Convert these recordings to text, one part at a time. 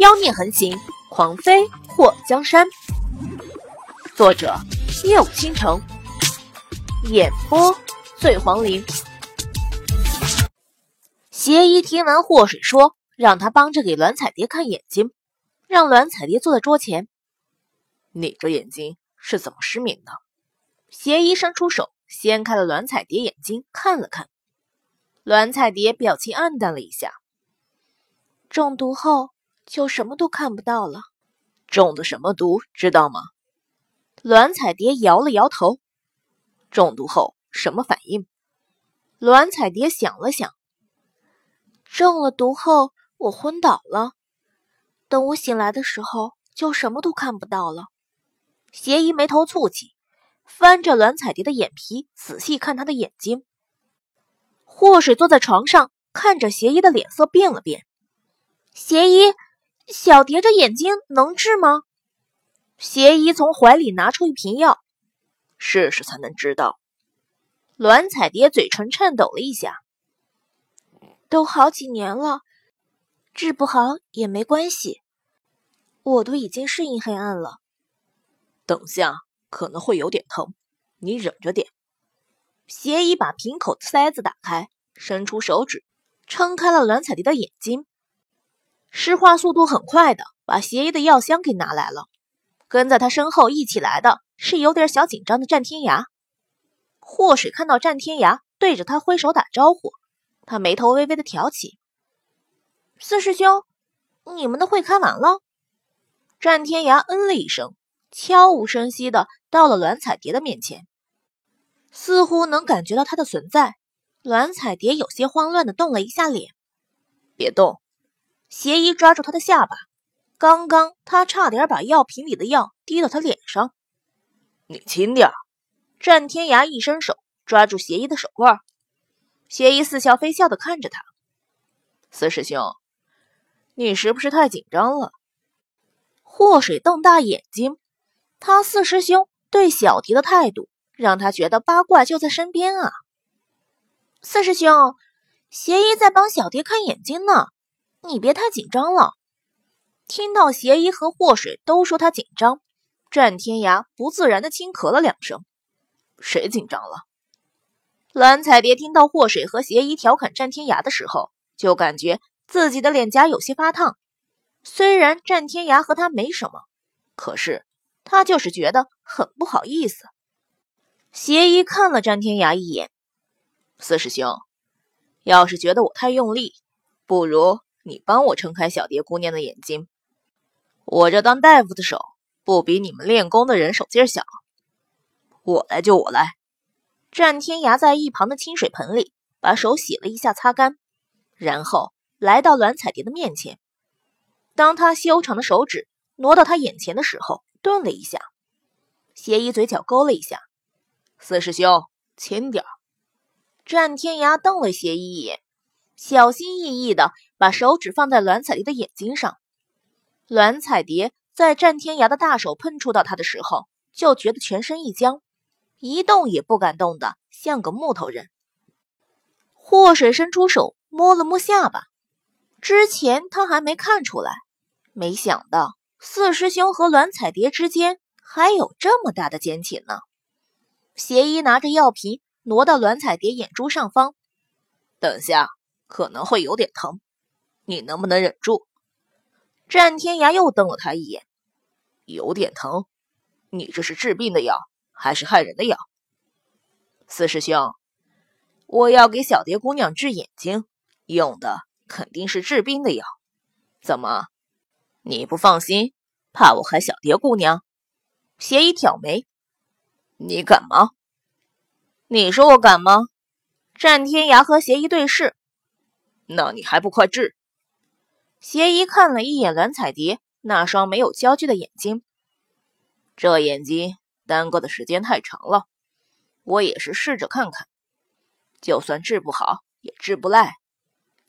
妖孽横行，狂飞祸江山。作者：夜舞倾城，演播：醉黄林。邪医听完祸水说，让他帮着给栾彩蝶看眼睛，让栾彩蝶坐在桌前。你这眼睛是怎么失明的？邪医伸出手，掀开了栾彩蝶眼睛，看了看。栾彩蝶表情黯淡了一下。中毒后就什么都看不到了。中的什么毒，知道吗？栾彩蝶摇了摇头。中毒后什么反应？栾彩蝶想了想。中了毒后，我昏倒了。等我醒来的时候，就什么都看不到了。邪医眉头蹙起，翻着栾彩蝶的眼皮，仔细看她的眼睛。祸水坐在床上，看着邪医的脸色变了变。邪医，小蝶这眼睛能治吗？邪医从怀里拿出一瓶药，试试才能知道。栾彩蝶嘴唇颤抖了一下。都好几年了，治不好也没关系，我都已经适应黑暗了。等下可能会有点疼，你忍着点。邪医把瓶口的塞子打开，伸出手指撑开了栾彩蝶的眼睛。施化速度很快的，把邪医的药箱给拿来了。跟在他身后一起来的是有点小紧张的战天涯。祸水看到战天涯对着他挥手打招呼，他眉头微微的挑起。四师兄，你们的会开完了？战天涯嗯了一声，悄无声息的到了栾彩蝶的面前。似乎能感觉到他的存在，栾彩蝶有些慌乱的动了一下脸。别动！邪医抓住他的下巴。刚刚他差点把药瓶里的药滴到他脸上。你轻点！战天涯一伸手抓住邪医的手腕。邪医似笑非笑的看着他。四师兄，你是不是太紧张了？祸水瞪大眼睛。他四师兄对小蝶的态度。让他觉得八卦就在身边啊！四师兄，邪医在帮小蝶看眼睛呢，你别太紧张了。听到邪医和祸水都说他紧张，战天涯不自然的轻咳了两声。谁紧张了？蓝彩蝶听到祸水和邪医调侃战天涯的时候，就感觉自己的脸颊有些发烫。虽然战天涯和他没什么，可是他就是觉得很不好意思。邪医看了战天涯一眼，四师兄，要是觉得我太用力，不如你帮我撑开小蝶姑娘的眼睛。我这当大夫的手不比你们练功的人手劲小。我来就我来。战天涯在一旁的清水盆里把手洗了一下，擦干，然后来到栾彩蝶的面前。当他修长的手指挪到他眼前的时候，顿了一下。邪医嘴角勾了一下。四师兄，轻点儿！战天涯瞪了邪医一眼，小心翼翼的把手指放在栾彩蝶的眼睛上。栾彩蝶在战天涯的大手碰触到他的时候，就觉得全身一僵，一动也不敢动的，像个木头人。祸水伸出手摸了摸下巴，之前他还没看出来，没想到四师兄和栾彩蝶之间还有这么大的奸情呢。邪医拿着药瓶挪到栾彩蝶眼珠上方，等下可能会有点疼，你能不能忍住？战天涯又瞪了他一眼，有点疼，你这是治病的药还是害人的药？四师兄，我要给小蝶姑娘治眼睛，用的肯定是治病的药。怎么，你不放心，怕我害小蝶姑娘？邪医挑眉。你敢吗？你说我敢吗？战天涯和邪医对视，那你还不快治？邪医看了一眼栾彩蝶那双没有焦距的眼睛，这眼睛耽搁的时间太长了，我也是试着看看，就算治不好也治不赖，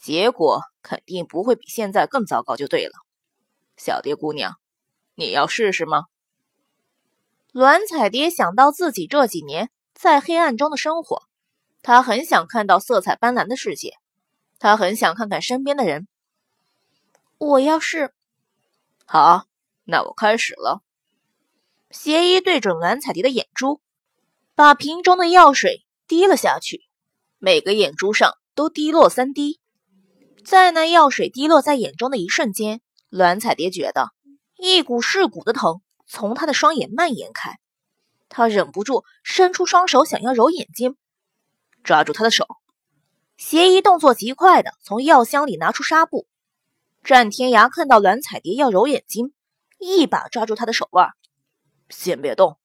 结果肯定不会比现在更糟糕，就对了。小蝶姑娘，你要试试吗？栾彩蝶想到自己这几年在黑暗中的生活，她很想看到色彩斑斓的世界，她很想看看身边的人。我要是好，那我开始了。邪医对准蓝彩蝶的眼珠，把瓶中的药水滴了下去，每个眼珠上都滴落三滴。在那药水滴落在眼中的一瞬间，蓝彩蝶觉得一股噬骨的疼从她的双眼蔓延开，她忍不住伸出双手想要揉眼睛，抓住他的手。邪医动作极快的从药箱里拿出纱布。战天涯看到栾彩蝶要揉眼睛，一把抓住她的手腕，先别动，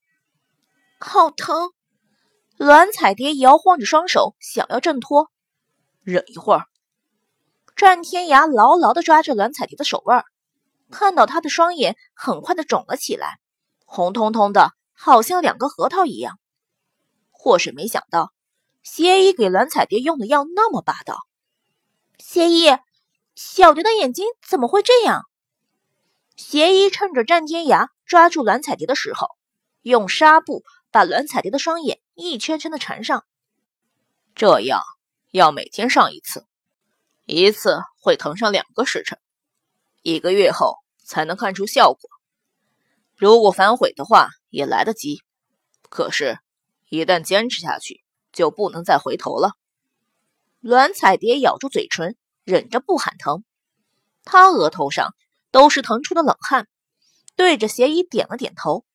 好疼！栾彩蝶摇晃着双手想要挣脱，忍一会儿。战天涯牢牢地抓着栾彩蝶的手腕，看到她的双眼很快的肿了起来，红彤彤的，好像两个核桃一样。或是没想到，邪医给栾彩蝶用的药那么霸道。邪医，小蝶的眼睛怎么会这样？邪医趁着战天涯抓住栾彩蝶的时候，用纱布把栾彩蝶的双眼一圈圈的缠上。这样要每天上一次。一次会疼上两个时辰，一个月后才能看出效果。如果反悔的话也来得及，可是，一旦坚持下去，就不能再回头了。栾彩蝶咬住嘴唇，忍着不喊疼。他额头上都是疼出的冷汗，对着邪医点了点头。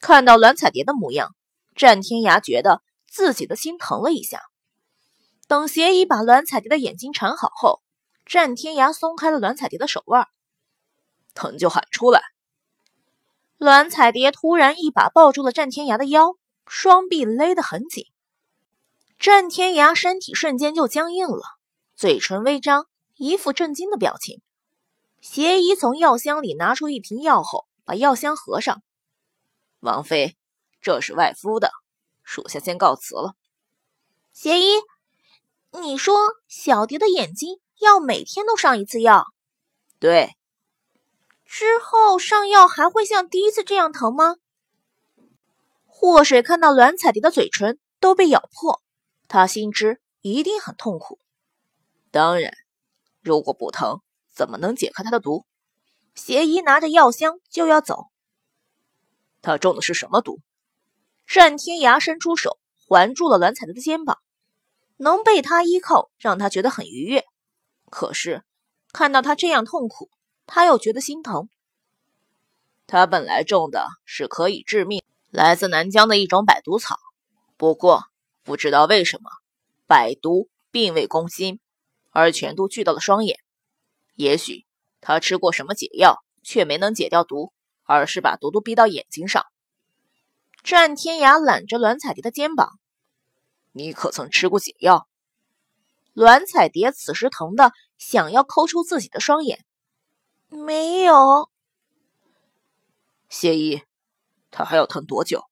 看到栾彩蝶的模样，战天涯觉得自己的心疼了一下。等邪医把栾彩蝶的眼睛缠好后，战天涯松开了栾彩蝶的手腕，疼就喊出来。栾彩蝶突然一把抱住了战天涯的腰，双臂勒得很紧。战天涯身体瞬间就僵硬了，嘴唇微张，一副震惊的表情。邪医从药箱里拿出一瓶药后，把药箱合上。王妃，这是外敷的，属下先告辞了。邪医。你说小蝶的眼睛要每天都上一次药，对。之后上药还会像第一次这样疼吗？祸水看到栾彩蝶的嘴唇都被咬破，他心知一定很痛苦。当然，如果不疼，怎么能解开他的毒？邪医拿着药箱就要走。他中的是什么毒？战天涯伸出手环住了蓝彩蝶的肩膀。能被他依靠，让他觉得很愉悦。可是看到他这样痛苦，他又觉得心疼。他本来种的是可以致命、来自南疆的一种百毒草，不过不知道为什么，百毒并未攻心，而全都聚到了双眼。也许他吃过什么解药，却没能解掉毒，而是把毒都逼到眼睛上。战天涯揽着栾彩蝶的肩膀。你可曾吃过解药？栾彩蝶此时疼的想要抠出自己的双眼。没有。谢医，他还要疼多久？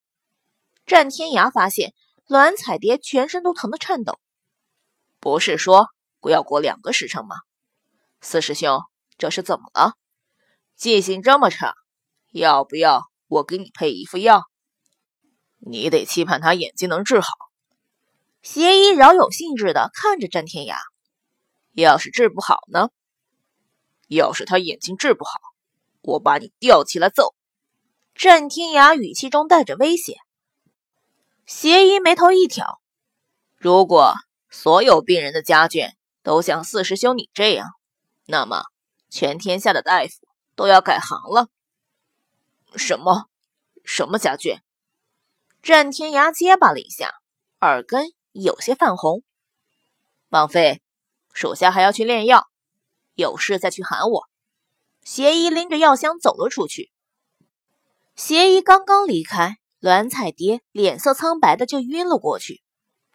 战天涯发现栾彩蝶全身都疼得颤抖。不是说不要过两个时辰吗？四师兄，这是怎么了？记性这么差？要不要我给你配一副药？你得期盼他眼睛能治好。邪医饶有兴致的看着战天涯，要是治不好呢？要是他眼睛治不好，我把你吊起来揍！战天涯语气中带着威胁。邪医眉头一挑，如果所有病人的家眷都像四师兄你这样，那么全天下的大夫都要改行了。什么？什么家眷？战天涯结巴了一下，耳根。有些泛红，王妃，属下还要去炼药，有事再去喊我。邪医拎着药箱走了出去。邪医刚刚离开，栾彩蝶脸色苍白的就晕了过去。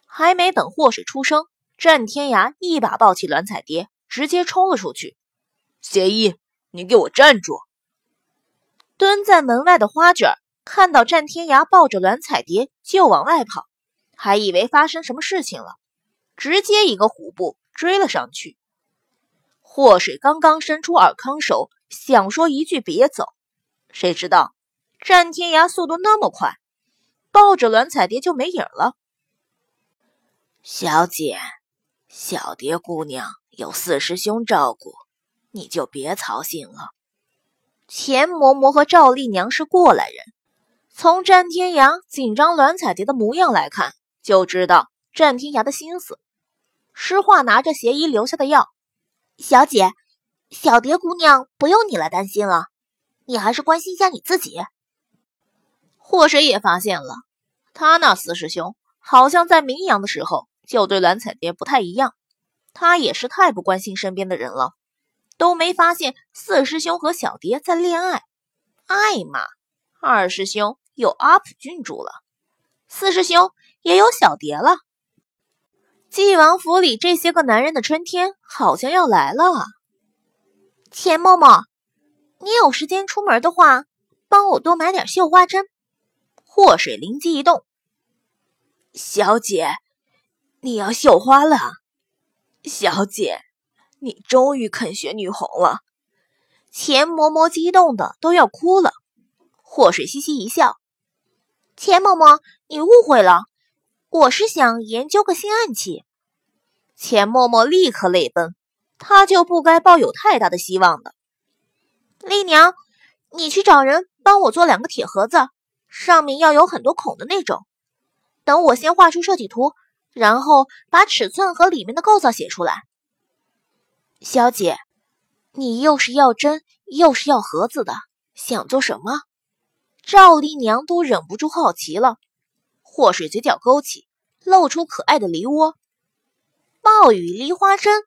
还没等祸水出声，战天涯一把抱起栾彩蝶，直接冲了出去。邪医，你给我站住！蹲在门外的花卷看到战天涯抱着栾彩蝶就往外跑。还以为发生什么事情了，直接一个虎步追了上去。祸水刚刚伸出尔康手，想说一句“别走”，谁知道战天涯速度那么快，抱着栾彩蝶就没影了。小姐，小蝶姑娘有四师兄照顾，你就别操心了。钱嬷嬷和赵丽娘是过来人，从战天涯紧张栾彩蝶的模样来看，就知道战天涯的心思。诗画拿着邪医留下的药，小姐，小蝶姑娘不用你来担心了，你还是关心一下你自己。祸水也发现了，他那四师兄好像在明阳的时候就对蓝彩蝶不太一样，他也是太不关心身边的人了，都没发现四师兄和小蝶在恋爱。爱嘛，二师兄有阿普郡主了，四师兄也有小蝶了。晋王府里这些个男人的春天好像要来了啊！钱嬷嬷，你有时间出门的话，帮我多买点绣花针。祸水灵机一动，小姐，你要绣花了？小姐，你终于肯学女红了！钱嬷嬷激动的都要哭了。祸水嘻嘻一笑：“钱嬷嬷，你误会了。”我是想研究个新暗器。钱嬷嬷立刻泪奔，她就不该抱有太大的希望的。丽娘，你去找人帮我做两个铁盒子，上面要有很多孔的那种。等我先画出设计图，然后把尺寸和里面的构造写出来。小姐，你又是要针又是要盒子的，想做什么？赵丽娘都忍不住好奇了。祸水嘴角勾起，露出可爱的梨窝。暴雨梨花针，